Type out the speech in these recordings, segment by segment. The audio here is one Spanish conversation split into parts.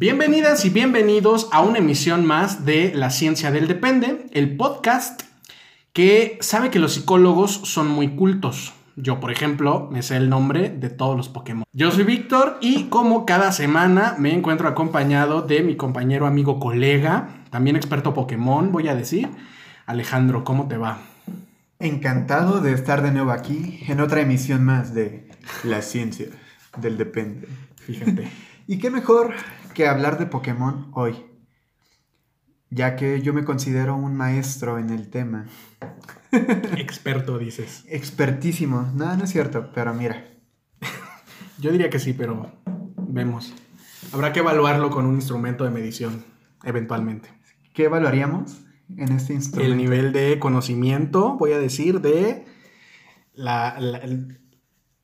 Bienvenidas y bienvenidos a una emisión más de La Ciencia del Depende, el podcast que sabe que los psicólogos son muy cultos. Yo, por ejemplo, me sé el nombre de todos los Pokémon. Yo soy Víctor y como cada semana me encuentro acompañado de mi compañero, amigo, colega, también experto Pokémon, voy a decir. Alejandro, ¿cómo te va? Encantado de estar de nuevo aquí en otra emisión más de La Ciencia del Depende. Fíjate. y qué mejor que hablar de Pokémon hoy, ya que yo me considero un maestro en el tema. Experto, dices. Expertísimo. No, no es cierto, pero mira. Yo diría que sí, pero vemos. Habrá que evaluarlo con un instrumento de medición, eventualmente. ¿Qué evaluaríamos en este instrumento? El nivel de conocimiento, voy a decir, de la, la- el-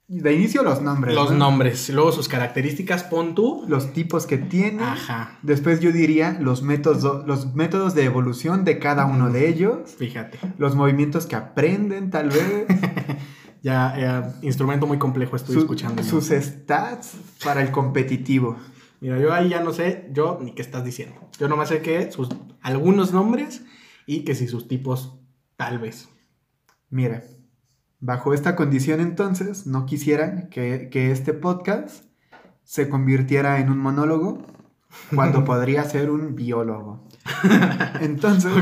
De inicio los nombres. los ¿no? nombres. Luego sus características, pon tú. Los tipos que tiene. Ajá. Después yo diría los métodos, los métodos de evolución de cada uno de ellos. Fíjate. Los movimientos que aprenden, tal vez. Ya, instrumento muy complejo estoy Su- escuchando. sus stats para el competitivo. Mira, yo ahí ya no sé, yo ni qué estás diciendo. Yo nomás sé que sus algunos nombres y que si sus tipos, tal vez. Mira, bajo esta condición entonces, no quisiera que, que este podcast se convirtiera en un monólogo cuando podría ser un biólogo. Entonces,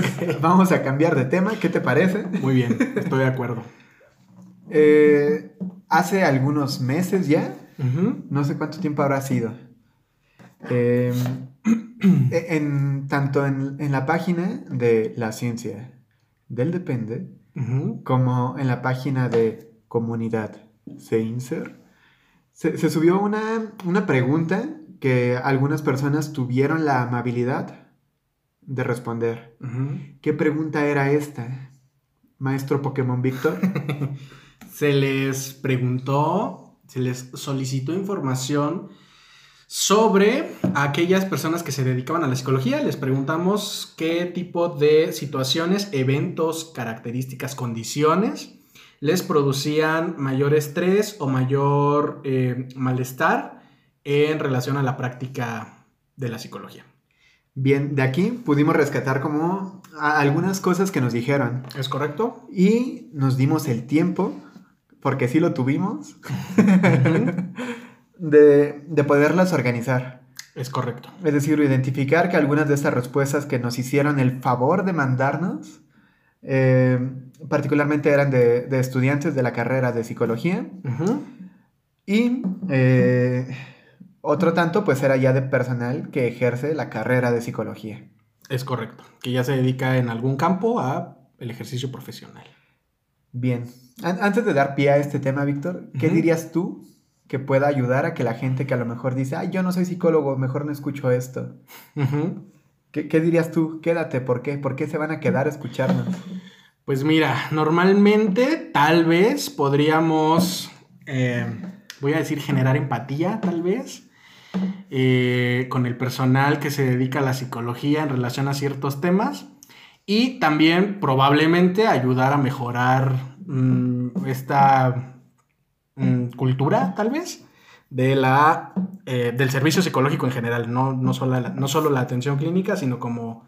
vamos a cambiar de tema, ¿qué te parece? Muy bien, estoy de acuerdo. Eh, hace algunos meses ya, no sé cuánto tiempo habrá sido, eh, en, tanto en, en la página de la ciencia del depende, Como en la página de comunidad Seinser, se, se subió una, una pregunta que algunas personas tuvieron la amabilidad de responder. ¿Qué pregunta era esta, maestro Pokémon Víctor? Se les preguntó, se les solicitó información sobre aquellas personas que se dedicaban a la psicología. Les preguntamos qué tipo de situaciones, eventos, características, condiciones les producían mayor estrés o mayor eh, malestar en relación a la práctica de la psicología. Bien, de aquí pudimos rescatar como algunas cosas que nos dijeron ¿Es correcto? y nos dimos el tiempo, porque sí lo tuvimos, de, de poderlas organizar. Es correcto. Es decir, identificar que algunas de estas respuestas que nos hicieron el favor de mandarnos, eh, particularmente eran de, de estudiantes de la carrera de psicología, y eh, otro tanto pues era ya de personal que ejerce la carrera de psicología. Es correcto. Que ya se dedica en algún campo a el ejercicio profesional. Bien, An- antes de dar pie a este tema, Víctor, ¿qué dirías tú que pueda ayudar a que la gente que a lo mejor dice, ay, yo no soy psicólogo, mejor no escucho esto? ¿Qué, qué dirías tú? Quédate, ¿por qué? ¿Por qué se van a quedar a escucharnos? Pues mira, normalmente tal vez podríamos, eh, voy a decir, generar empatía, tal vez, eh, con el personal que se dedica a la psicología en relación a ciertos temas y también probablemente ayudar a mejorar mm, esta mm, cultura, tal vez, de la, eh, del servicio psicológico en general, no, no, solo la, no solo la atención clínica, sino como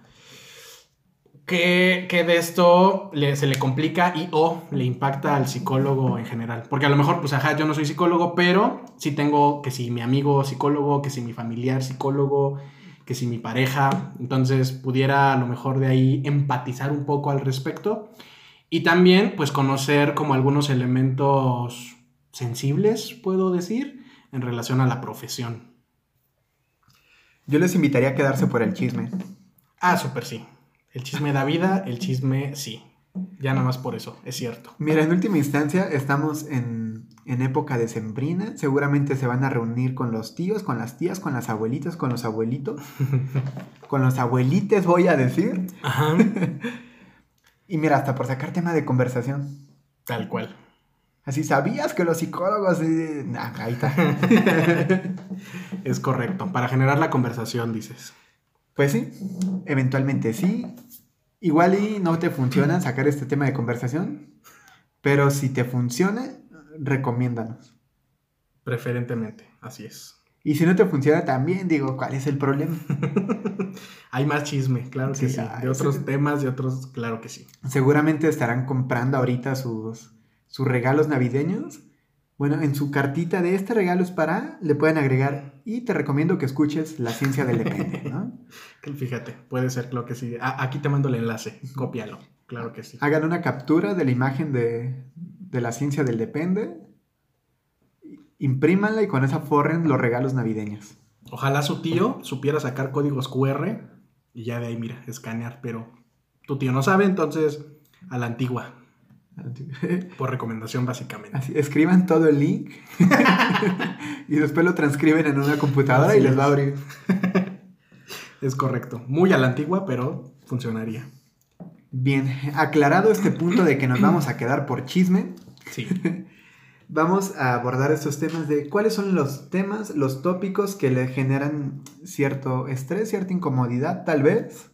que, que de esto le- se le complica y o le impacta al psicólogo en general. Porque a lo mejor, pues, ajá, yo no soy psicólogo, pero sí tengo que si mi amigo psicólogo, que si mi familiar psicólogo, que si mi pareja, entonces pudiera a lo mejor de ahí empatizar un poco al respecto. Y también, pues, conocer como algunos elementos sensibles, puedo decir, en relación a la profesión. Yo les invitaría a quedarse por el chisme. Ah, súper sí. El chisme da vida, el chisme sí. Ya nada más por eso, es cierto. Mira, en última instancia estamos en, en época decembrina. Seguramente se van a reunir con los tíos, con las tías, con las abuelitas, con los abuelitos. con los abuelites, voy a decir. Ajá. Y mira, hasta por sacar tema de conversación. Tal cual. Así, ¿sabías que los psicólogos... eh, nah, ahí está. Es correcto. Para generar la conversación, dices. Pues sí, eventualmente sí. Igual y no te funciona sacar este tema de conversación, pero si te funciona, recomiéndanos. Preferentemente, así es. Y si no te funciona también, digo, ¿cuál es el problema? Hay más chisme, claro que Sí, ah, De otros temas, de otros, claro que sí. Seguramente estarán comprando ahorita sus, sus regalos navideños. Bueno, en su cartita de este regalo es para, le pueden agregar y te recomiendo que escuches La ciencia del depende, ¿no? Fíjate, puede ser lo que sí. Aquí te mando el enlace, cópialo, claro que sí. Hagan una captura de la imagen de, de La ciencia del depende, imprímanla y con esa forren los regalos navideños. Ojalá su tío supiera sacar códigos QR y ya de ahí, mira, escanear, pero tu tío no sabe, entonces a la antigua, por recomendación básicamente. Así, escriban todo el link y después lo transcriben en una computadora Así y les es. va a abrir. Es correcto, muy a la antigua, pero funcionaría. Bien, aclarado este punto de que nos vamos a quedar por chisme, Sí. vamos a abordar estos temas de cuáles son los temas, los tópicos que le generan cierto estrés, cierta incomodidad, tal vez,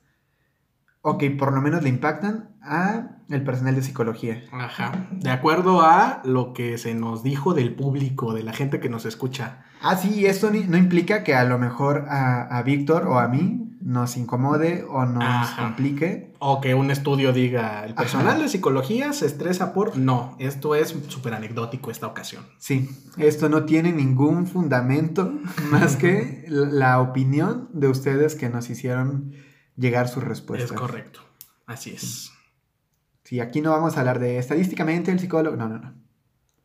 o que por lo menos le impactan a el personal de psicología. Ajá. De acuerdo a lo que se nos dijo del público, de la gente que nos escucha. Ah, sí, esto no implica que a lo mejor a, a Víctor o a mí nos incomode o nos Ajá. complique. O que un estudio diga, el personal Ajá. de psicología se estresa por... No, esto es súper anecdótico esta ocasión. Sí, esto no tiene ningún fundamento más que la opinión de ustedes que nos hicieron llegar sus respuestas. Es correcto. Así es. Sí, aquí no vamos a hablar de estadísticamente el psicólogo. No, no, no.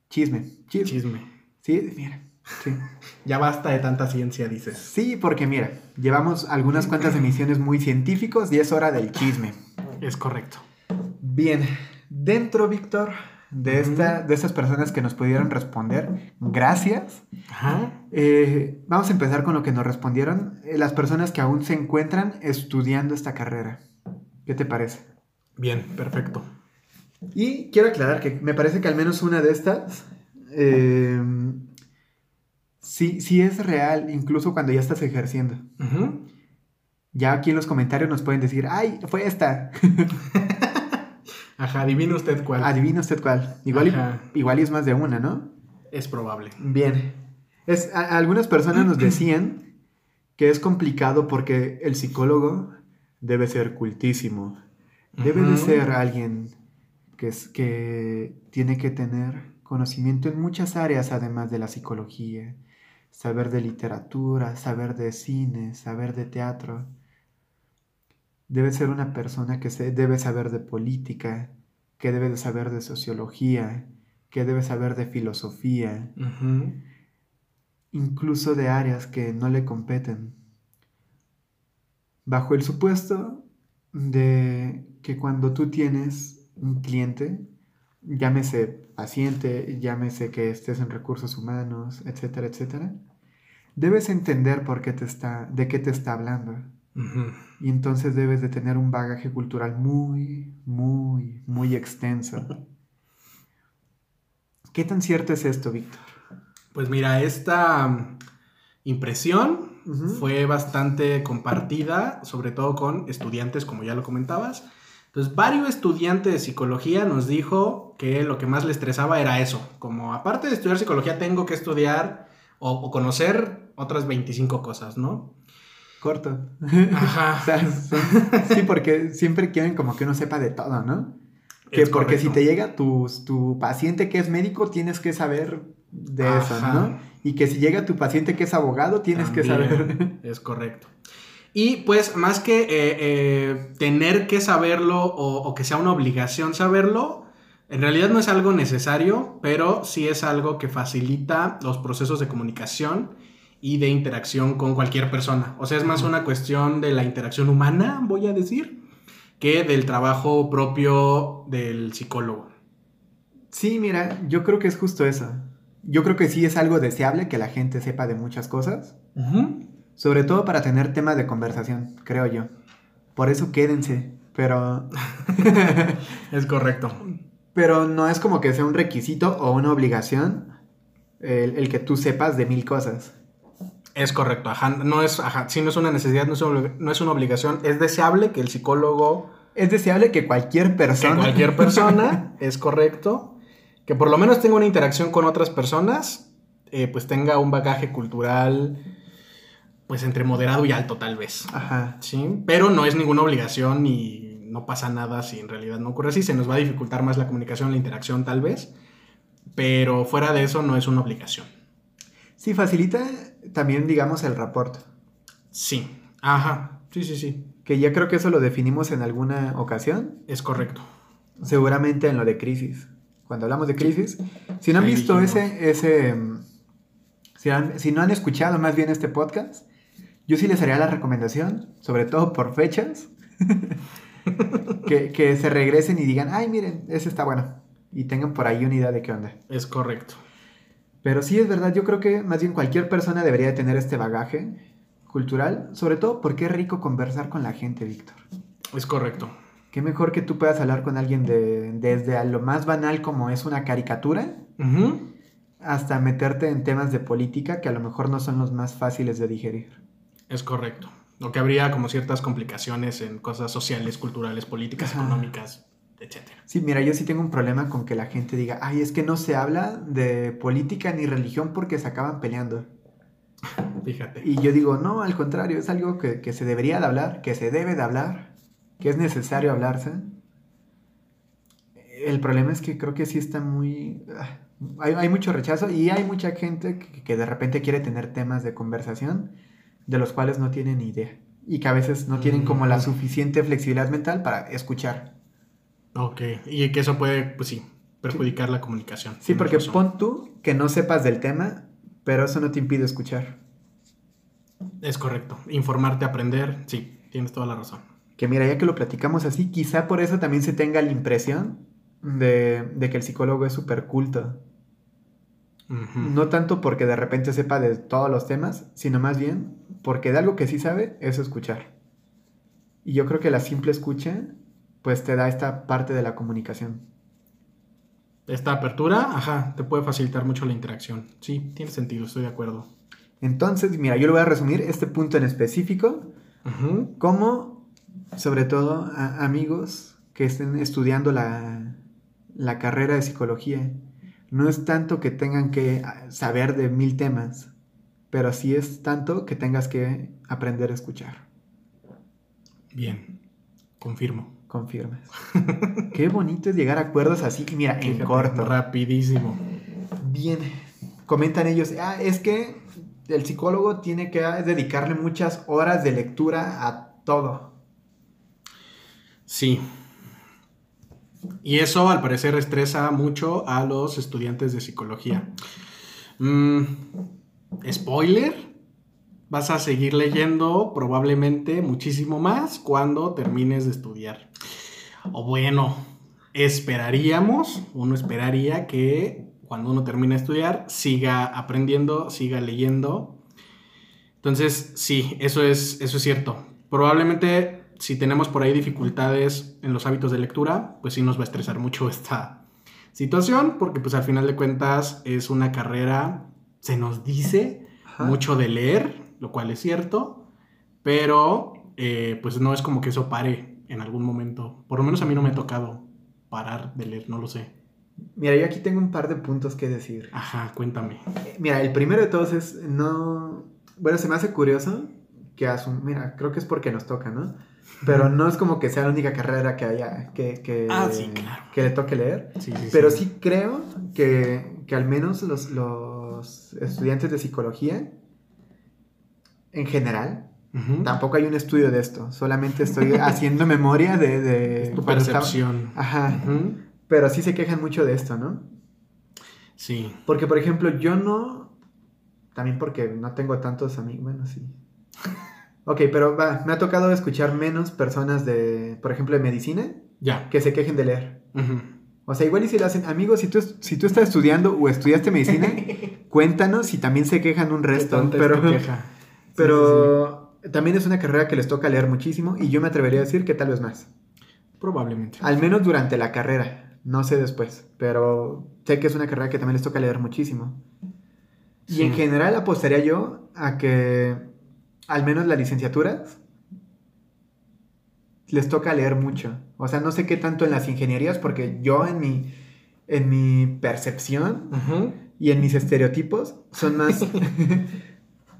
Chisme. Chisme. Chisme. Sí, mira. Sí. Ya basta de tanta ciencia, dices. Sí, porque mira, llevamos algunas cuantas emisiones muy científicos y es hora del chisme. Es correcto. Bien, dentro, Víctor, de, esta, de estas personas que nos pudieron responder, gracias. Ajá. Eh, vamos a empezar con lo que nos respondieron eh, las personas que aún se encuentran estudiando esta carrera. ¿Qué te parece? Bien, perfecto. Y quiero aclarar que me parece que al menos una de estas eh, sí, sí es real, incluso cuando ya estás ejerciendo. Ya aquí en los comentarios nos pueden decir, ay, fue esta. Ajá, adivine usted cuál. Adivina usted cuál. Igual Ajá. es más de una, ¿no? Es probable. Bien. Es, a- algunas personas nos decían que es complicado porque el psicólogo debe ser cultísimo. Debe de ser alguien que, es, que tiene que tener conocimiento en muchas áreas además de la psicología. Saber de literatura, saber de cine, saber de teatro. Debe ser una persona que se, debe saber de política, que debe de saber de sociología, que debe saber de filosofía, incluso de áreas que no le competen. Bajo el supuesto de que cuando tú tienes un cliente, llámese paciente, llámese que estés en recursos humanos, etcétera, etcétera, debes entender por qué te está, de qué te está hablando. Y entonces debes de tener un bagaje cultural muy, muy, muy extenso. ¿Qué tan cierto es esto, Víctor? Pues mira, esta mm, impresión fue bastante compartida, sobre todo con estudiantes, como ya lo comentabas. Entonces, varios estudiantes de psicología nos dijo que lo que más le estresaba era eso, como aparte de estudiar psicología, tengo que estudiar o, o conocer otras 25 cosas, ¿no? Corto. Ajá. O sea, son- sí, porque siempre quieren como que uno sepa de todo, ¿no? Que Es porque si te llega tu, tu paciente que es médico, tienes que saber de eso. ¿no? Y que si llega tu paciente que es abogado, tienes que saber. Es correcto. Y pues más que eh, eh, tener que saberlo o, o que sea una obligación saberlo, en realidad no es algo necesario, pero sí es algo que facilita los procesos de comunicación y de interacción con cualquier persona. O sea, es más una cuestión de la interacción humana, voy a decir, que del trabajo propio del psicólogo. Sí, mira, yo creo que es justo eso. Yo creo que sí es algo deseable que la gente sepa de muchas cosas, sobre todo para tener temas de conversación, creo yo. Por eso quédense, pero... es correcto. Pero no es como que sea un requisito o una obligación el, el que tú sepas de mil cosas. Es correcto, ajá. No es, ajá, sí, no es una necesidad, no es una, no es una obligación. Es deseable que el psicólogo. Es deseable que cualquier persona. Que cualquier persona, es correcto. Que por lo menos tenga una interacción con otras personas, eh, pues tenga un bagaje cultural, pues entre moderado y alto, tal vez. Ajá. Sí, pero no es ninguna obligación y no pasa nada si en realidad no ocurre así. Se nos va a dificultar más la comunicación, la interacción, tal vez. Pero fuera de eso, no es una obligación. Sí, facilita también, digamos, el rapport. Sí, ajá, sí, sí, sí. Que ya creo que eso lo definimos en alguna ocasión. Es correcto. Seguramente en lo de crisis. Cuando hablamos de crisis, si no han visto ese, ese, mm, si, no han escuchado más bien este podcast, yo sí les haría la recomendación, sobre todo por fechas, que, que se regresen y digan, ay, miren, ese está bueno. Y tengan por ahí una idea de qué onda. Es correcto. Pero sí es verdad, yo creo que más bien cualquier persona debería tener este bagaje cultural, sobre todo porque es rico conversar con la gente, Víctor. Es correcto. Qué mejor que tú puedas hablar con alguien de, desde a lo más banal como es una caricatura, hasta meterte en temas de política que a lo mejor no son los más fáciles de digerir. Es correcto. O que habría como ciertas complicaciones en cosas sociales, culturales, políticas, económicas, etcétera. Sí, mira, yo sí tengo un problema con que la gente diga, ay, es que no se habla de política ni religión porque se acaban peleando. Fíjate. Y yo digo, no, al contrario, es algo que, se debería de hablar, que se debe de hablar, que es necesario hablarse. El problema es que creo que sí está muy... Ah, hay, mucho rechazo y hay mucha gente que, que, de repente quiere tener temas de conversación de los cuales no tienen ni idea y que a veces no tienen como la mm. suficiente flexibilidad mental para escuchar. Ok, y que eso puede, pues sí, perjudicar la comunicación. Sí, porque pon tú que no sepas del tema, pero eso no te impide escuchar. Es correcto. Informarte, aprender, sí, tienes toda la razón. Que mira, ya que lo platicamos así, quizá por eso también se tenga la impresión de, que el psicólogo es súper culto. No tanto porque de repente sepa de todos los temas, sino más bien porque de algo que sí sabe es escuchar. Y yo creo que la simple escucha pues te da esta parte de la comunicación. Esta apertura, ajá, te puede facilitar mucho la interacción. Sí, tiene sentido, estoy de acuerdo. Entonces, mira, yo le voy a resumir este punto en específico como, sobre todo, amigos que estén estudiando la, la carrera de psicología. No es tanto que tengan que ah, saber de mil temas, pero sí es tanto que tengas que aprender a escuchar. Bien, confirmo confirmas. Qué bonito es llegar a acuerdos así, mira, en corto. Rapidísimo. Bien. Comentan ellos, ah, es que el psicólogo tiene que dedicarle muchas horas de lectura a todo. Sí. Y eso al parecer estresa mucho a los estudiantes de psicología. Mm, spoiler, vas a seguir leyendo probablemente muchísimo más cuando termines de estudiar. O bueno, esperaríamos, uno esperaría que cuando uno termine de estudiar siga aprendiendo, siga leyendo. Entonces, sí, eso es, eso es cierto. Probablemente si tenemos por ahí dificultades en los hábitos de lectura, pues sí nos va a estresar mucho esta situación, porque pues al final de cuentas es una carrera, se nos dice mucho de leer, lo cual es cierto, pero eh, pues no es como que eso pare en algún momento. Por lo menos a mí no me ha tocado parar de leer, no lo sé. Mira, yo aquí tengo un par de puntos que decir. Ajá, cuéntame. Mira, el primero de todos es, no... Bueno, se me hace curioso que asum... Mira, creo que es porque nos toca, ¿no? Pero no es como que sea la única carrera que haya que, que, ah, sí, claro. que le toque leer. Sí, sí, Pero sí, creo que, que, al menos los, los estudiantes de psicología en general. Tampoco hay un estudio de esto, solamente estoy haciendo memoria de... de tu percepción. Ajá. Pero sí se quejan mucho de esto, ¿no? Sí. Porque, por ejemplo, yo no... También porque no tengo tantos amigos, bueno, sí. Ok, pero va, me ha tocado escuchar menos personas de, por ejemplo, de medicina, Ya. que se quejen de leer. O sea, igual y si lo hacen, amigos, si tú, si tú estás estudiando o estudiaste medicina, cuéntanos si también se quejan un resto. Pero. Sí, pero también es una carrera que les toca leer muchísimo y yo me atrevería a decir que tal vez más. Probablemente. Al menos durante la carrera, no sé después, pero sé que es una carrera que también les toca leer muchísimo. Y en general apostaría yo a que al menos las licenciaturas les toca leer mucho. O sea, no sé qué tanto en las ingenierías, porque yo en mi, en mi percepción y en mis estereotipos son más...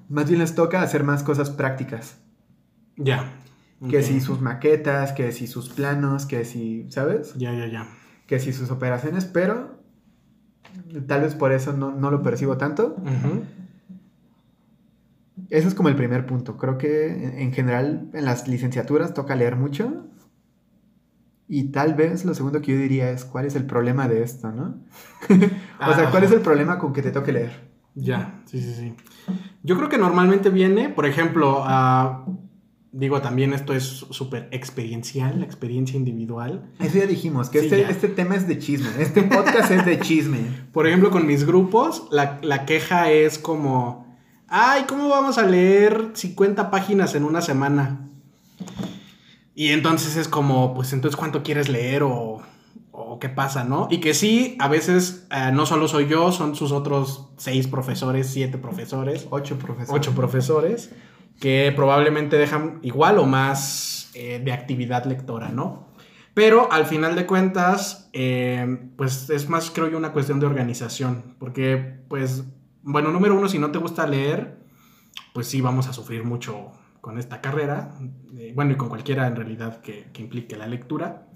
más bien les toca hacer más cosas prácticas. Ya. Que si sus maquetas, que si sus planos, que si, ¿sabes? Ya, ya, ya. que si sus operaciones, pero tal vez por eso no, no lo percibo tanto. Ujú. Ese es como el primer punto. Creo que en, en general en las licenciaturas toca leer mucho. Y tal vez lo segundo que yo diría es cuál es el problema de esto, ¿no? o sea, ¿cuál es el problema con que te toque leer? Ya, sí, sí, sí. Yo creo que normalmente viene, por ejemplo, a- digo, también esto es súper experiencial, la experiencia individual. Eso ya dijimos, que Sí, este, ya. este tema es de chisme. Este podcast es de chisme. Por ejemplo, con mis grupos, la, la queja es como, ay, ¿cómo vamos a leer 50 páginas en una semana? Y entonces es como, pues entonces, ¿cuánto quieres leer o, o qué pasa, no? Y que sí, a veces eh, no solo soy yo, son sus otros seis profesores, siete profesores. Ocho profesores. ocho profesores que probablemente dejan igual o más eh, de actividad lectora, ¿no? Pero al final de cuentas, eh, pues es más, creo yo, una cuestión de organización, porque, pues, bueno, número uno, si no te gusta leer, pues sí vamos a sufrir mucho con esta carrera, bueno, y con cualquiera en realidad que, que implique la lectura.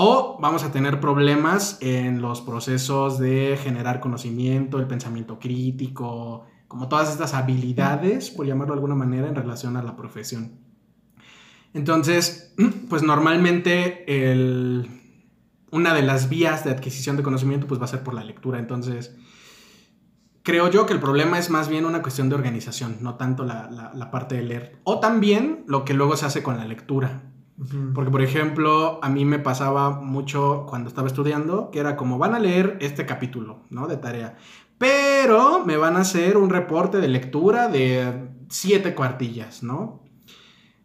O vamos a tener problemas en los procesos de generar conocimiento, el pensamiento crítico, como todas estas habilidades, por llamarlo de alguna manera, en relación a la profesión. Entonces, pues normalmente una de las vías de adquisición de conocimiento pues va a ser por la lectura. Entonces, creo yo que el problema es más bien una cuestión de organización, no tanto la parte de leer. O también lo que luego se hace con la lectura. Porque, por ejemplo, a mí me pasaba mucho cuando estaba estudiando, que era como, van a leer este capítulo, ¿no? De tarea. Pero me van a hacer un reporte de lectura de siete cuartillas, ¿no?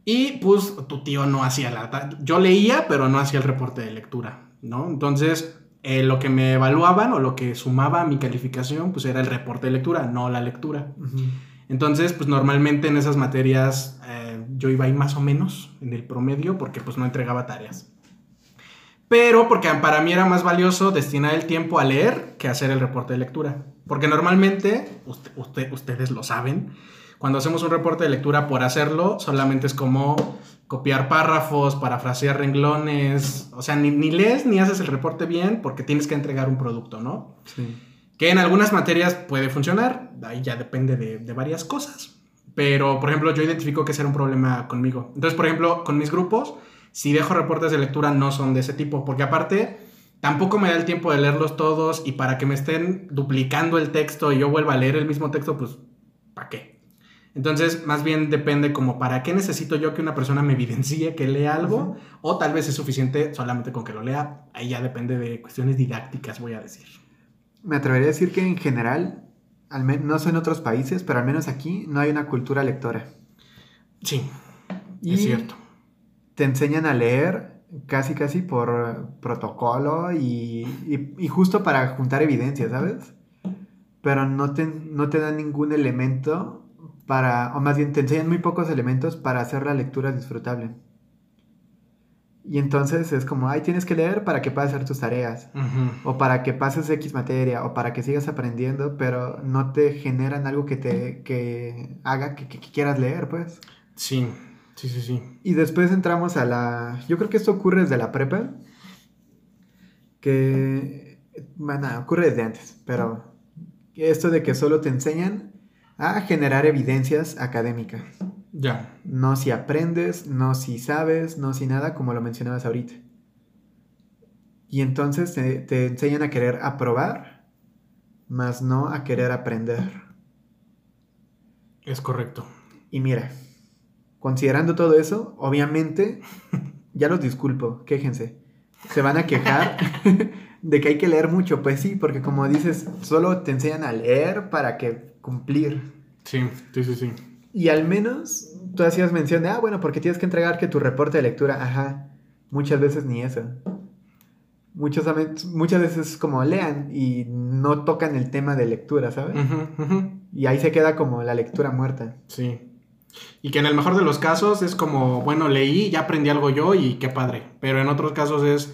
Y pues tu tío no hacía la... Yo leía, pero no hacía el reporte de lectura, ¿no? Entonces, eh, lo que me evaluaban o lo que sumaba a mi calificación, pues era el reporte de lectura, no la lectura. Ujú. Entonces, pues normalmente en esas materias eh, yo iba ahí más o menos en el promedio porque pues no entregaba tareas. Pero porque para mí era más valioso destinar el tiempo a leer que hacer el reporte de lectura. Porque normalmente, usted- usted- ustedes lo saben, cuando hacemos un reporte de lectura por hacerlo, solamente es como copiar párrafos, parafrasear renglones, o sea, ni, ni lees ni haces el reporte bien porque tienes que entregar un producto, ¿no? Sí. Que en algunas materias puede funcionar, ahí ya depende de, de varias cosas. Pero, por ejemplo, yo identifico que ese era un problema conmigo. Entonces, por ejemplo, con mis grupos, si dejo reportes de lectura, no son de ese tipo. Porque aparte, tampoco me da el tiempo de leerlos todos. Y para que me estén duplicando el texto y yo vuelva a leer el mismo texto, pues, ¿para qué? Entonces, más bien depende como para qué necesito yo que una persona me evidencie que lea algo. Ujú. O tal vez es suficiente solamente con que lo lea. Ahí ya depende de cuestiones didácticas, voy a decir. Me atrevería a decir que en general, al no sé en otros países, pero al menos aquí no hay una cultura lectora. Sí, Y es cierto. te enseñan a leer casi casi por protocolo y, y- y justo para juntar evidencia, ¿sabes? Pero no te, no te dan ningún elemento para, o más bien te enseñan muy pocos elementos para hacer la lectura disfrutable. Y entonces es como, ay, tienes que leer para que puedas hacer tus tareas, o para que pases X materia, o para que sigas aprendiendo, pero no te generan algo que te que haga que- que- que quieras leer, pues. Sí, sí, sí, sí. Y después entramos a la... Yo creo que esto ocurre desde la prepa. Que... Bueno, ocurre desde antes, pero... Esto de que solo te enseñan a generar evidencias académicas. Ya. No si aprendes, no si sabes, no si nada, como lo mencionabas ahorita. Y entonces te, te enseñan a querer aprobar, más no a querer aprender. Es correcto. Y mira, considerando todo eso, obviamente, ya los disculpo, quéjense. Se van a quejar de que hay que leer mucho, pues sí, porque como dices, solo te enseñan a leer para que cumplir. Sí, sí, sí, sí. Y al menos tú hacías mención de, ah, bueno, porque tienes que entregar que tu reporte de lectura, ajá, muchas veces ni eso. Muchas, muchas veces como lean y no tocan el tema de lectura, ¿sabes? Y ahí se queda como la lectura muerta. Sí. Y que en el mejor de los casos es como, bueno, leí, ya aprendí algo yo y qué padre. Pero en otros casos es,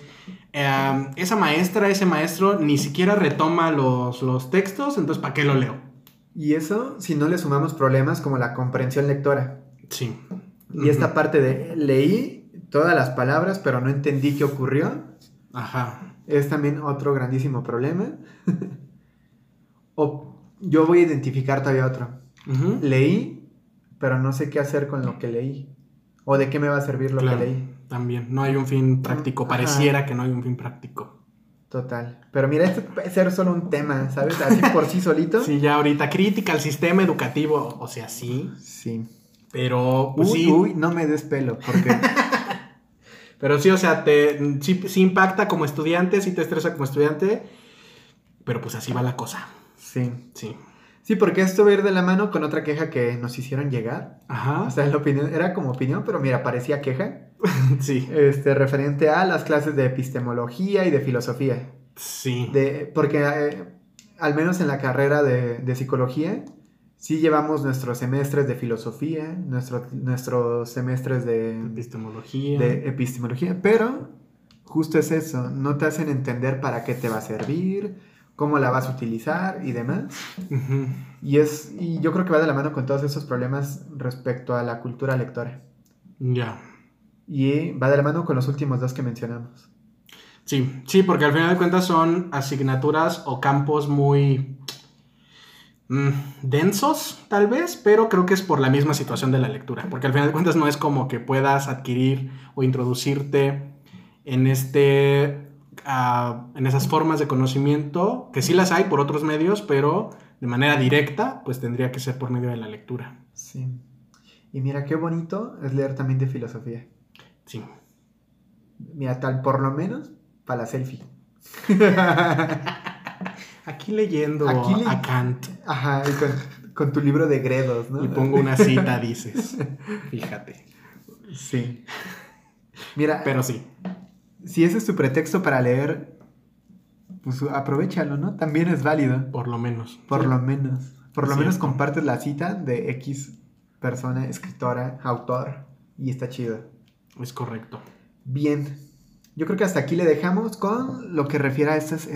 em, esa maestra, ese maestro ni siquiera retoma los, los textos, entonces ¿para qué lo leo? Y eso si no le sumamos problemas como la comprensión lectora. Sí. Y esta parte de leí todas las palabras, pero no entendí qué ocurrió. Ajá. Es también otro grandísimo problema. o yo voy a identificar todavía otro. Leí, pero no sé qué hacer con lo que leí. O de qué me va a servir lo que leí. También, no hay un fin práctico. Pareciera que no hay un fin práctico. Total. Pero mira, esto puede ser solo un tema, ¿sabes? Así por sí solito. Sí, ya ahorita. Crítica al sistema educativo. O sea, sí. Sí. Pero, pues uy, sí. Uy, no me des pelo, porque Pero sí, o sea, te, sí, impacta como estudiante, sí te estresa como estudiante, pero pues así va la cosa. Sí. Sí. Sí, porque esto va a ir de la mano con otra queja que nos hicieron llegar. Ajá. O sea, la opinión, era como opinión, pero mira, parecía queja. sí. Este, referente a las clases de epistemología y de filosofía. Sí. De, porque eh, al menos en la carrera de, de psicología, sí llevamos nuestros semestres de filosofía, nuestros semestres de epistemología. de epistemología, pero justo es eso, no te hacen entender para qué te va a servir, cómo la vas a utilizar y demás. Y es y yo creo que va de la mano con todos esos problemas respecto a la cultura lectora. Ya. Y va de la mano con los últimos dos que mencionamos. Sí, sí, porque al final de cuentas son asignaturas o campos muy Mm, densos, tal vez, pero creo que es por la misma situación de la lectura, porque al final de cuentas no es como que puedas adquirir o introducirte en este en esas formas de conocimiento, que sí las hay por otros medios, pero de manera directa, pues tendría que ser por medio de la lectura. Sí. Y mira qué bonito es leer también de filosofía. Sí. Mira, tal por lo menos para la selfie. Aquí leyendo a Kant. Ajá, con, tu libro de Gredos, ¿no? Y pongo una cita, dices. Fíjate. Sí. Mira. Pero sí. Si ese es tu pretexto para leer, pues aprovechalo, ¿no? También es válido. Por lo menos. Por lo menos. Por lo menos compartes la cita de X persona, escritora, autor, y está chido. Es correcto. Bien, yo creo que hasta aquí le dejamos con lo que refiere a estos,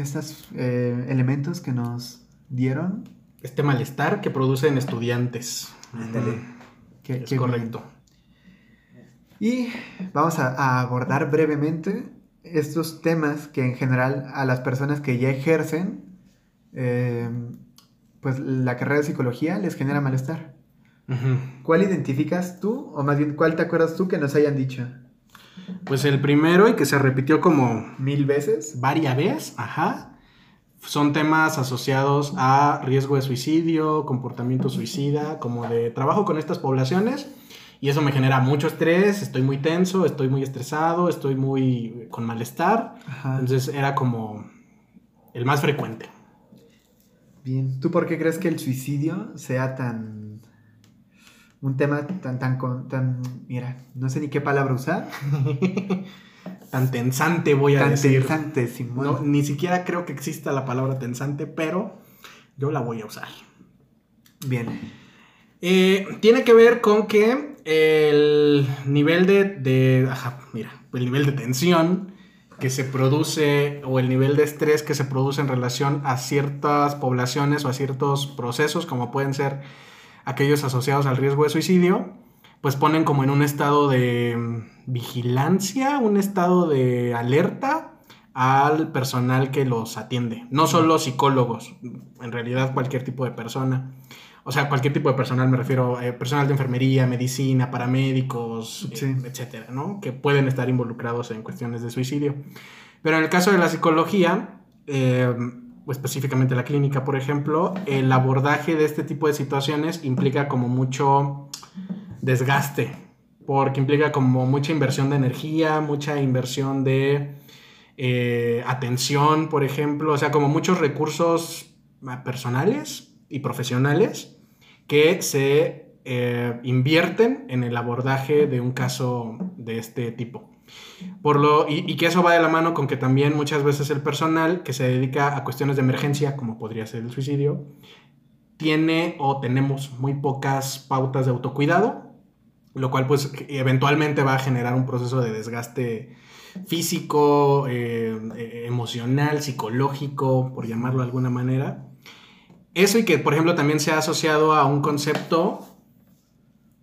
eh, elementos que nos dieron. Este malestar que producen estudiantes. Ándale. es correcto. Y vamos a, abordar brevemente estos temas que en general a las personas que ya ejercen eh, pues la carrera de psicología les genera malestar. ¿Cuál identificas tú, o más bien, cuál te acuerdas tú que nos hayan dicho? Pues el primero y que se repitió como... Mil veces. Varias veces, ajá. Son temas asociados a riesgo de suicidio, comportamiento suicida, como de trabajo con estas poblaciones. Y eso me genera mucho estrés, estoy muy tenso, estoy muy estresado, estoy muy con malestar. Entonces era como el más frecuente. Bien, ¿tú por qué crees que el suicidio sea tan un tema tan, tan, tan, mira, no sé ni qué palabra usar. tan tensante voy a tan decir. tensante, Simón. ni siquiera creo que exista la palabra tensante, pero yo la voy a usar. Bien. Eh, tiene que ver con que el nivel de, de mira, el nivel de tensión que se produce o el nivel de estrés que se produce en relación a ciertas poblaciones o a ciertos procesos, como pueden ser aquellos asociados al riesgo de suicidio, pues ponen como en un estado de mm, vigilancia, un estado de alerta al personal que los atiende. No solo psicólogos, en realidad cualquier tipo de persona. O sea, cualquier tipo de personal, me refiero a eh, personal de enfermería, medicina, paramédicos, eh, etcétera, ¿no? Que pueden estar involucrados en cuestiones de suicidio. Pero en el caso de la psicología, eh, específicamente la clínica, por ejemplo, el abordaje de este tipo de situaciones implica como mucho desgaste porque implica como mucha inversión de energía, mucha inversión de eh, atención, por ejemplo, o sea, como muchos recursos ah, personales y profesionales que se eh, invierten en el abordaje de un caso de este tipo. Por lo, y, que eso va de la mano con que también muchas veces el personal que se dedica a cuestiones de emergencia, como podría ser el suicidio, tiene o tenemos muy pocas pautas de autocuidado, lo cual pues eventualmente va a generar un proceso de desgaste físico, eh, eh, emocional, psicológico, por llamarlo de alguna manera. Eso y que, por ejemplo, también se ha asociado a un concepto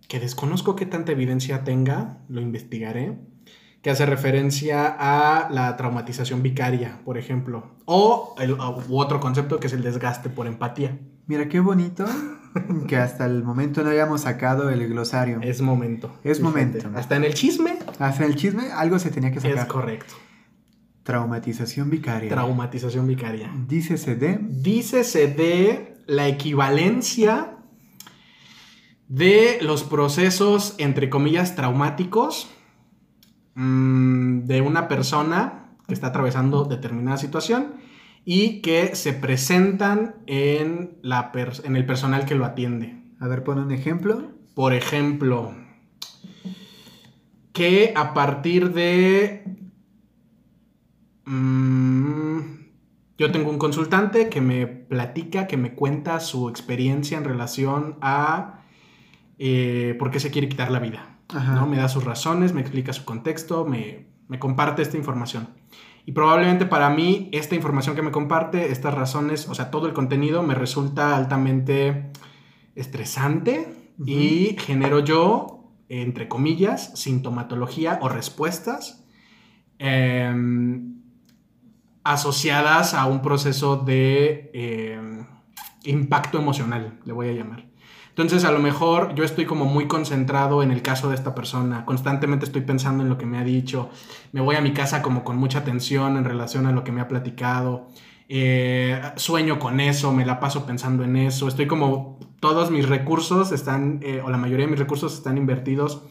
que desconozco qué tanta evidencia tenga, lo investigaré, que hace referencia a la traumatización vicaria, por ejemplo, o el, u otro concepto que es el desgaste por empatía. Mira, qué bonito que hasta el momento no hayamos sacado el glosario. Es momento. Es momento. Hasta en el chisme. Hasta en el chisme algo se tenía que sacar. Es correcto. Traumatización vicaria. Traumatización vicaria. Dícese de. Dícese de la equivalencia de los procesos, entre comillas, traumáticos mmm, de una persona que está atravesando determinada situación y que se presentan en, la en el personal que lo atiende. A ver, pon un ejemplo. Por ejemplo, que a partir de... Mmm, yo tengo un consultante que me platica, que me cuenta su experiencia en relación a eh, por qué se quiere quitar la vida. ¿no? Me da sus razones, me explica su contexto, me, me comparte esta información. Y probablemente para mí esta información que me comparte, estas razones, o sea, todo el contenido me resulta altamente estresante y genero yo, entre comillas, sintomatología o respuestas em, asociadas a un proceso de em, impacto emocional, le voy a llamar. Entonces, a lo mejor yo estoy como muy concentrado en el caso de esta persona, constantemente estoy pensando en lo que me ha dicho, me voy a mi casa como con mucha atención en relación a lo que me ha platicado, eh, sueño con eso, me la paso pensando en eso, estoy como, todos mis recursos están, eh, o la mayoría de mis recursos están invertidos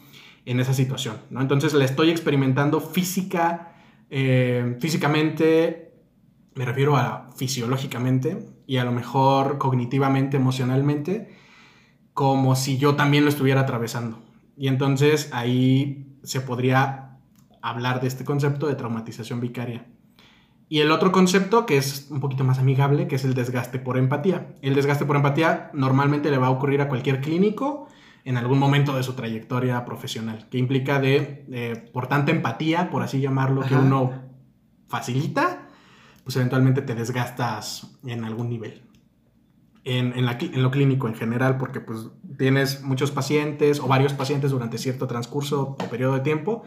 en esa situación, ¿no? Entonces, la estoy experimentando física, eh, físicamente, me refiero a fisiológicamente y a lo mejor cognitivamente, emocionalmente, como si yo también lo estuviera atravesando. Y entonces ahí se podría hablar de este concepto de traumatización vicaria. Y el otro concepto, que es un poquito más amigable, que es el desgaste por empatía. El desgaste por empatía normalmente le va a ocurrir a cualquier clínico en algún momento de su trayectoria profesional, que implica de, por tanta empatía, por así llamarlo, que uno facilita, pues eventualmente te desgastas en algún nivel en, en, lo clínico en general, porque pues tienes muchos pacientes o varios pacientes durante cierto transcurso o periodo de tiempo.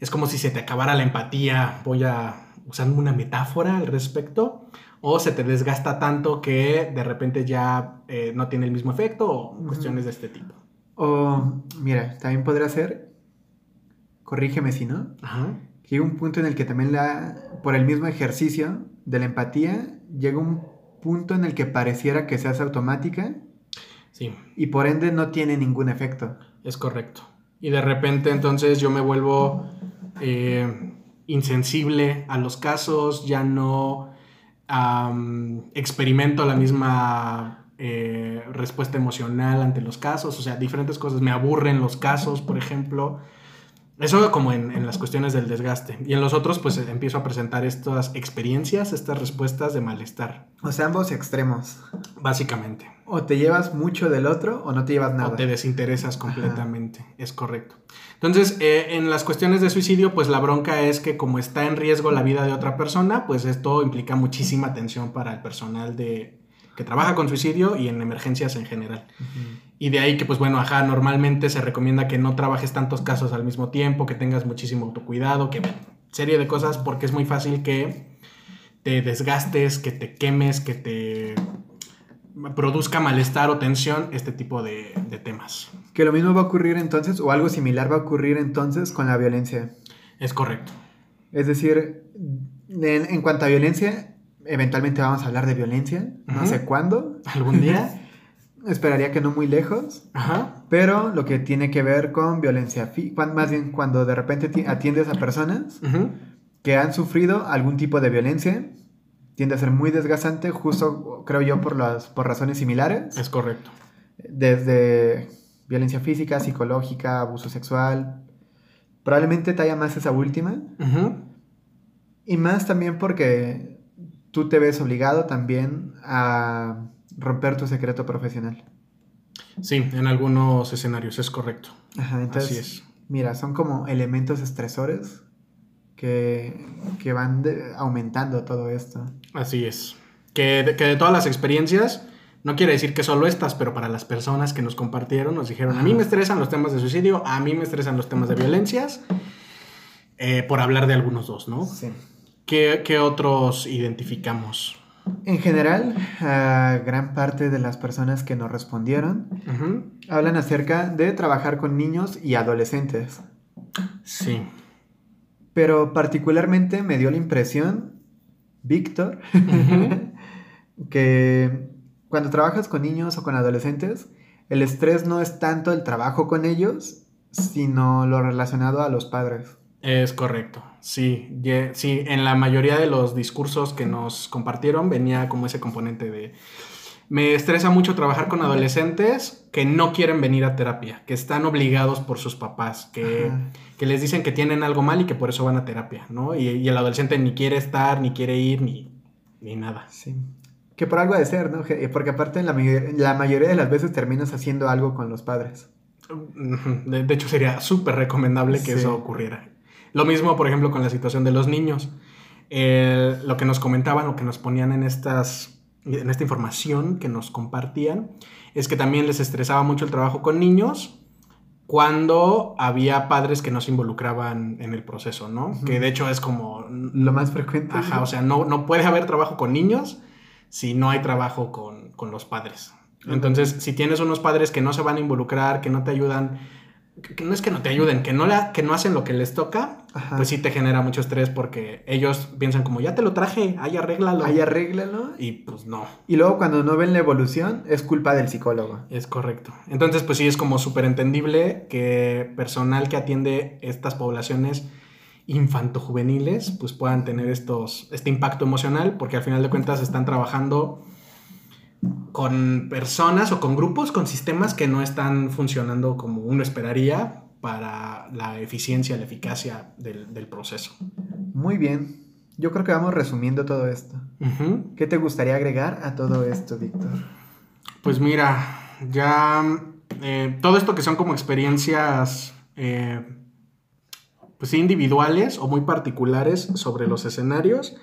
Es como si se te acabara la empatía, voy a usar una metáfora al respecto, o se te desgasta tanto que de repente ya eh, no tiene el mismo efecto o cuestiones de este tipo. O, mira, también podrá ser, corrígeme si no, Ajá. llega un punto en el que también la, por el mismo ejercicio de la empatía, llega un punto en el que pareciera que se hace automática. Sí. Y por ende no tiene ningún efecto. Es correcto. Y de repente entonces yo me vuelvo eh, insensible a los casos, ya no experimento la misma eh, respuesta emocional ante los casos, o sea, diferentes cosas. Me aburren los casos, por ejemplo. Eso como en, las cuestiones del desgaste. Y en los otros, pues empiezo a presentar estas experiencias, estas respuestas de malestar. O sea, ambos extremos. Básicamente. O te llevas mucho del otro o no te llevas nada. O te desinteresas completamente. Es correcto. Entonces, eh, en las cuestiones de suicidio, pues la bronca es que como está en riesgo la vida de otra persona, pues esto implica muchísima atención para el personal de, que trabaja con suicidio y en emergencias en general. Y de ahí que, pues bueno, ajá, normalmente se recomienda que no trabajes tantos casos al mismo tiempo, que tengas muchísimo autocuidado, que serie de cosas, porque es muy fácil que te desgastes, que te quemes, que te produzca malestar o tensión este tipo de, temas. Que lo mismo va a ocurrir entonces, o algo similar va a ocurrir entonces con la violencia. Es correcto. Es decir, en cuanto a violencia, eventualmente vamos a hablar de violencia, no sé cuándo. ¿Algún día? esperaría que no muy lejos, Ajá. pero lo que tiene que ver con violencia, más bien cuando de repente ti- atiendes a personas que han sufrido algún tipo de violencia, tiende a ser muy desgastante, justo creo yo por, las, por razones similares, Es correcto. desde violencia física, psicológica, abuso sexual. Probablemente te haya más esa última, Ujú. y más también porque tú te ves obligado también a romper tu secreto profesional. Sí, en algunos escenarios, es correcto. Ajá, entonces, Así es. mira, son como elementos estresores que, que van de- aumentando todo esto. Así es. Que de, que de todas las experiencias, no quiere decir que solo estas, pero para las personas que nos compartieron, nos dijeron, a mí me estresan los temas de suicidio, a mí me estresan los temas de violencias, eh, por hablar de algunos dos, ¿no? Sí. ¿Qué, qué otros identificamos? En general, gran parte de las personas que nos respondieron hablan acerca de trabajar con niños y adolescentes. Sí. Pero particularmente me dio la impresión, Víctor, que cuando trabajas con niños o con adolescentes, el estrés no es tanto el trabajo con ellos, sino lo relacionado a los padres. Es correcto. Sí, sí, en la mayoría de los discursos que nos compartieron venía como ese componente de me estresa mucho trabajar con adolescentes que no quieren venir a terapia, que están obligados por sus papás, que, que les dicen que tienen algo mal y que por eso van a terapia, ¿no? Y, y el adolescente ni quiere estar, ni quiere ir, ni, ni nada. Sí. Que por algo ha de ser, ¿no? Que- Porque aparte la, mayor- la mayoría de las veces terminas haciendo algo con los padres. De, de hecho, sería súper recomendable que Sí. eso ocurriera. Lo mismo, por ejemplo, con la situación de los niños. Lo que nos comentaban, lo que nos ponían en, estas, en esta información que nos compartían, es que también les estresaba mucho el trabajo con niños cuando había padres que no se involucraban en el proceso, ¿no? Ujú. Que de hecho es como... Lo más frecuente. Ajá, ¿no? o sea, no, no puede haber trabajo con niños si no hay trabajo con, con los padres. Entonces, si tienes unos padres que no se van a involucrar, que no te ayudan, que, no es que no te ayuden, que no, la, que no hacen lo que les toca, Ajá. pues sí te genera mucho estrés porque ellos piensan como, ya te lo traje, ahí arréglalo. Ahí arréglalo. Y pues no, Y luego cuando no ven la evolución, es culpa del psicólogo. es correcto. Entonces, pues sí es como súper entendible que personal que atiende estas poblaciones infantojuveniles, pues puedan tener estos, este impacto emocional, porque al final de cuentas están trabajando con personas o con grupos, con sistemas que no están funcionando como uno esperaría para la eficiencia, la eficacia del, del proceso. Muy bien. Yo creo que vamos resumiendo todo esto. ¿Qué te gustaría agregar a todo esto, Víctor? Pues mira, ya eh, todo esto que son como experiencias, eh, pues individuales o muy particulares sobre los escenarios,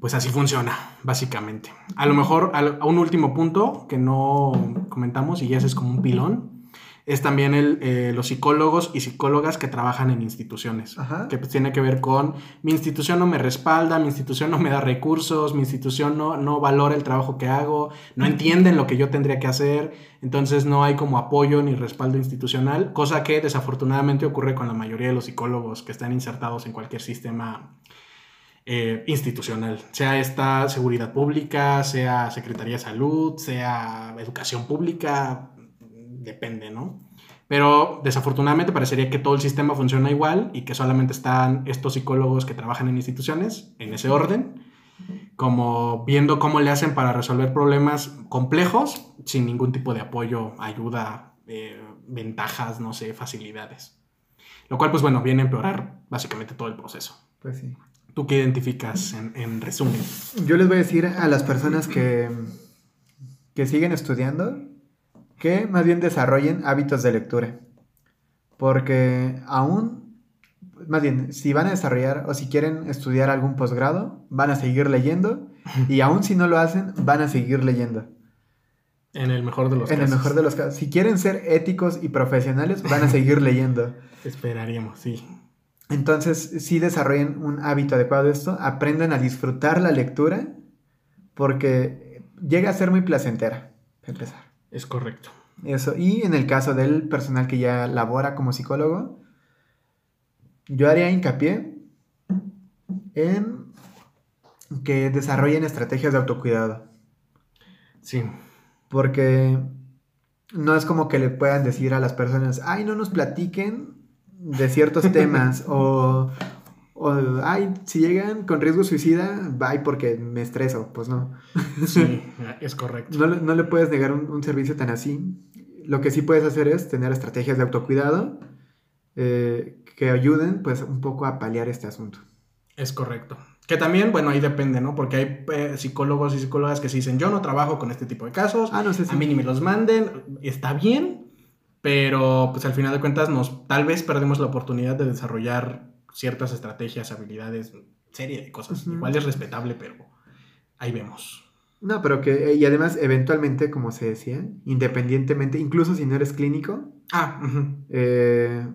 pues así funciona, básicamente. A lo mejor, a un último punto que no comentamos, y ese es como un pilón, es también el, eh, los psicólogos y psicólogas que trabajan en instituciones, Ajá. que pues tiene que ver con mi institución no me respalda, mi institución no me da recursos, mi institución no, no valora el trabajo que hago, no entienden lo que yo tendría que hacer, entonces no hay como apoyo ni respaldo institucional, cosa que desafortunadamente ocurre con la mayoría de los psicólogos que están insertados en cualquier sistema eh, institucional, sea esta seguridad pública, sea Secretaría de Salud, sea educación pública, depende, ¿no? Pero desafortunadamente parecería que todo el sistema funciona igual y que solamente están estos psicólogos que trabajan en instituciones, en ese orden, como viendo cómo le hacen para resolver problemas complejos sin ningún tipo de apoyo, ayuda, eh, ventajas, no sé, facilidades. Lo cual, pues bueno, viene a empeorar básicamente todo el proceso. Pues sí. ¿Tú qué identificas en, en resumen? Yo les voy a decir a las personas que, que siguen estudiando que más bien desarrollen hábitos de lectura. Porque aún, más bien, si van a desarrollar o si quieren estudiar algún posgrado, van a seguir leyendo. Y aún si no lo hacen, van a seguir leyendo. En el mejor de los En el casos. mejor de los casos. Si quieren ser éticos y profesionales, van a seguir leyendo. Esperaríamos, sí. Entonces, sí desarrollen un hábito adecuado de esto, aprendan a disfrutar la lectura, porque llega a ser muy placentera, para empezar. Es correcto. Eso, y en el caso del personal que ya labora como psicólogo, yo haría hincapié en que desarrollen estrategias de autocuidado, Sí. porque no es como que le puedan decir a las personas, ay, no nos platiquen de ciertos temas o, o, ay, si llegan con riesgo suicida, bye porque me estreso. Pues no. Sí, es correcto. No, no le puedes negar un, un servicio tan así. Lo que sí puedes hacer es tener estrategias de autocuidado eh, que ayuden pues un poco a paliar este asunto. Es correcto. Que también, bueno, ahí depende, ¿no? Porque hay eh, psicólogos y psicólogas que sí dicen, yo no trabajo con este tipo de casos, Ah, no sé si... a mí ni me los manden, está bien, pero pues al final de cuentas nos, tal vez perdemos la oportunidad de desarrollar ciertas estrategias, habilidades, serie de cosas. Igual es respetable, pero ahí vemos. No, pero que, y además, eventualmente, como se decía, independientemente, incluso si no eres clínico, Ah, eh,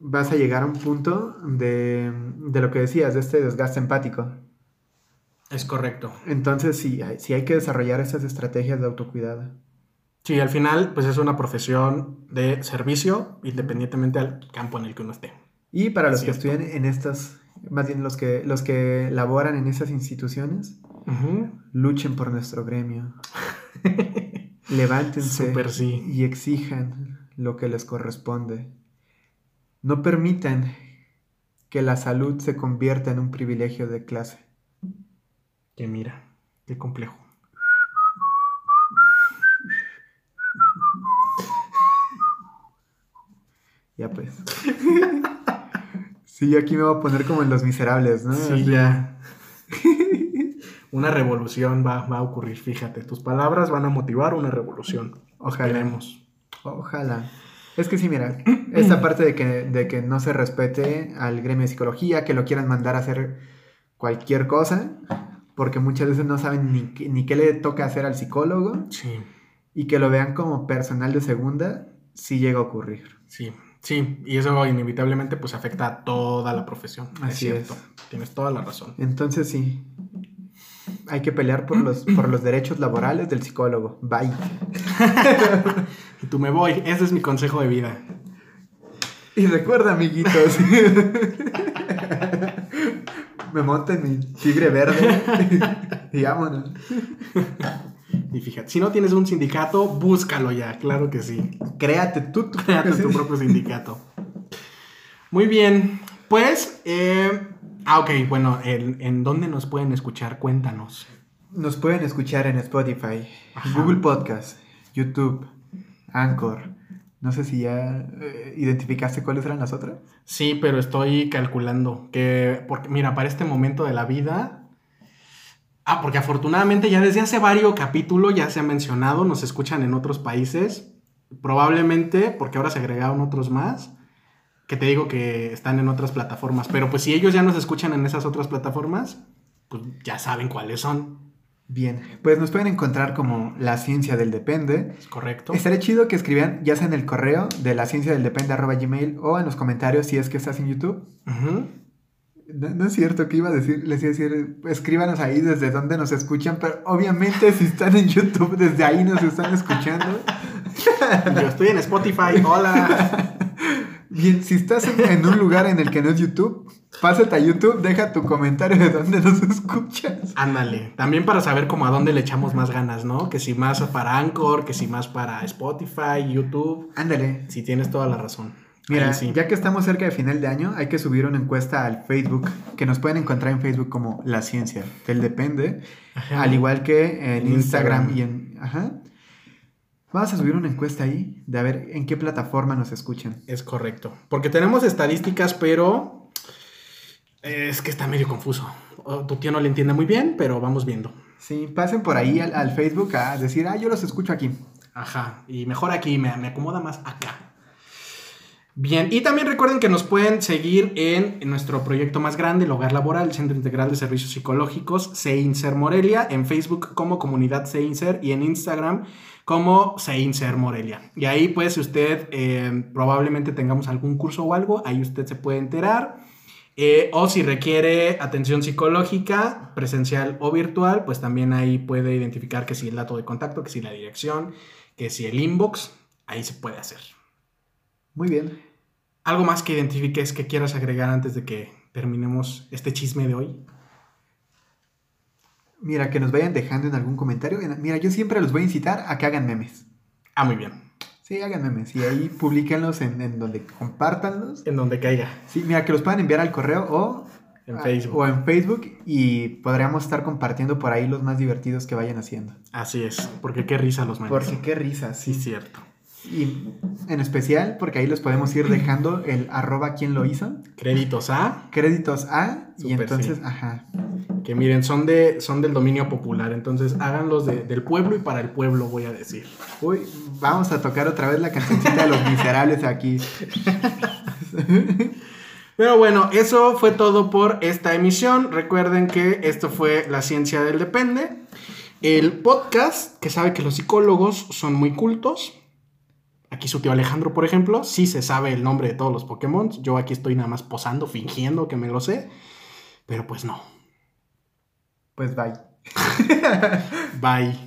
vas a llegar a un punto de, de lo que decías, de este desgaste empático. es correcto. Entonces, sí, sí hay que desarrollar esas estrategias de autocuidado. Sí, al final, pues es una profesión de servicio, independientemente al campo en el que uno esté. Y para los Cierto. que estudian en estas, más bien los que, los que laboran en esas instituciones, luchen por nuestro gremio. Levántense sí. y exijan lo que les corresponde. No permitan que la salud se convierta en un privilegio de clase. Que mira, qué complejo. Ya pues. Sí, yo aquí me voy a poner como en los miserables, ¿no? Sí, ya. Una revolución va, va a ocurrir, fíjate. Tus palabras van a motivar una revolución. Ojalá. Esperemos. Ojalá. Es que sí, mira, esta parte de que, de que no se respete al gremio de psicología, que lo quieran mandar a hacer cualquier cosa, porque muchas veces no saben ni, qué- ni qué le toca hacer al psicólogo, Sí, y que lo vean como personal de segunda, sí llega a ocurrir. sí, sí. Y eso inevitablemente pues afecta a toda la profesión. es Así cierto. es. Tienes toda la razón. Entonces sí, hay que pelear por los, por los derechos laborales del psicólogo. Bye. Y tú me voy. Ese es mi consejo de vida. Y recuerda, amiguitos, me monto en mi tigre verde y vámonos. Y fíjate, si no tienes un sindicato, búscalo ya. Claro que sí. Créate tú, tú Créate tu propio sindicato. Muy bien. Pues, eh, ah, ok, bueno, ¿en, en dónde nos pueden escuchar? Cuéntanos. Nos pueden escuchar en Spotify, Ajá. Google Podcast, YouTube, Anchor. No sé si ya eh, identificaste cuáles eran las otras. Sí, pero estoy calculando que, porque mira, para este momento de la vida, ah, porque afortunadamente ya desde hace varios capítulos ya se ha mencionado, nos escuchan en otros países, probablemente porque ahora se agregaron otros más, que te digo que están en otras plataformas, pero pues si ellos ya nos escuchan en esas otras plataformas, pues ya saben cuáles son, Bien, pues nos pueden encontrar como La Ciencia del Depende. ¿es correcto? Estaría chido que escribieran ya sea en el correo de la ciencia del depende arroba gmail o en los comentarios si es que estás en YouTube. Ujú. No, no es cierto que iba a decir, les iba a decir, escríbanos ahí desde donde nos escuchan, pero obviamente si están en YouTube, desde ahí nos están escuchando. Yo estoy en Spotify, hola. Bien, si estás en, en un lugar en el que no es YouTube, pásate a YouTube, deja tu comentario de dónde nos escuchas. Ándale, también para saber como a dónde le echamos más ganas, ¿no? Que si más para Anchor, que si más para Spotify, YouTube. Ándale. Si tienes toda la razón. Mira, sí. ya que estamos cerca de final de año, hay que subir una encuesta al Facebook, que nos pueden encontrar en Facebook como La Ciencia del Depende, Ajá. al igual que en En Instagram, Instagram. y en... Ajá. Vamos a subir una encuesta ahí de a ver en qué plataforma nos escuchan. Es correcto. Porque tenemos estadísticas, pero es que está medio confuso. O Tu tío no le entiende muy bien, pero vamos viendo. Sí, pasen por ahí al, al Facebook a decir, ah, yo los escucho aquí. Ajá. Y mejor aquí, me, me acomoda más acá. Bien, y también recuerden que nos pueden seguir en, nuestro proyecto más grande, el Hogar Laboral, el Centro Integral de Servicios Psicológicos, CEINSER Morelia, en Facebook como Comunidad CEINSER y en Instagram como CEINSER Morelia. Y ahí pues si usted eh, probablemente tengamos algún curso o algo, ahí usted se puede enterar. Eh, o si requiere atención psicológica, presencial o virtual, pues también ahí puede identificar que si el dato de contacto, que si la dirección, que si el inbox, ahí se puede hacer. Muy bien. ¿Algo más que identifiques que quieras agregar antes de que terminemos este chisme de hoy? Mira, que nos vayan dejando en algún comentario. En- Mira, yo siempre los voy a incitar a que hagan memes. Ah, muy bien. Sí, hagan memes. Y ahí publiquenlos en, en donde compártanlos. En donde caiga. Sí, mira, que los puedan enviar al correo o En Facebook. O en Facebook y podríamos estar compartiendo por ahí los más divertidos que vayan haciendo. Así es. Porque qué risa los memes. Porque qué risas, Sí, sí. cierto. Y en especial porque ahí los podemos ir dejando el arroba quien lo hizo, Créditos A. créditos a y entonces, sí. ajá. Que miren, son, de, son del dominio popular. Entonces háganlos de- del pueblo y para el pueblo, voy a decir. Uy, vamos a tocar otra vez la cancioncita de los miserables aquí. Pero bueno, eso fue todo por esta emisión. Recuerden que esto fue La Ciencia del Depende. El podcast que sabe que los psicólogos son muy cultos. Aquí su tío Alejandro, por ejemplo, sí se sabe el nombre de todos los Pokémon. Yo aquí estoy nada más posando, fingiendo que me lo sé. Pero pues no. Pues bye. Bye.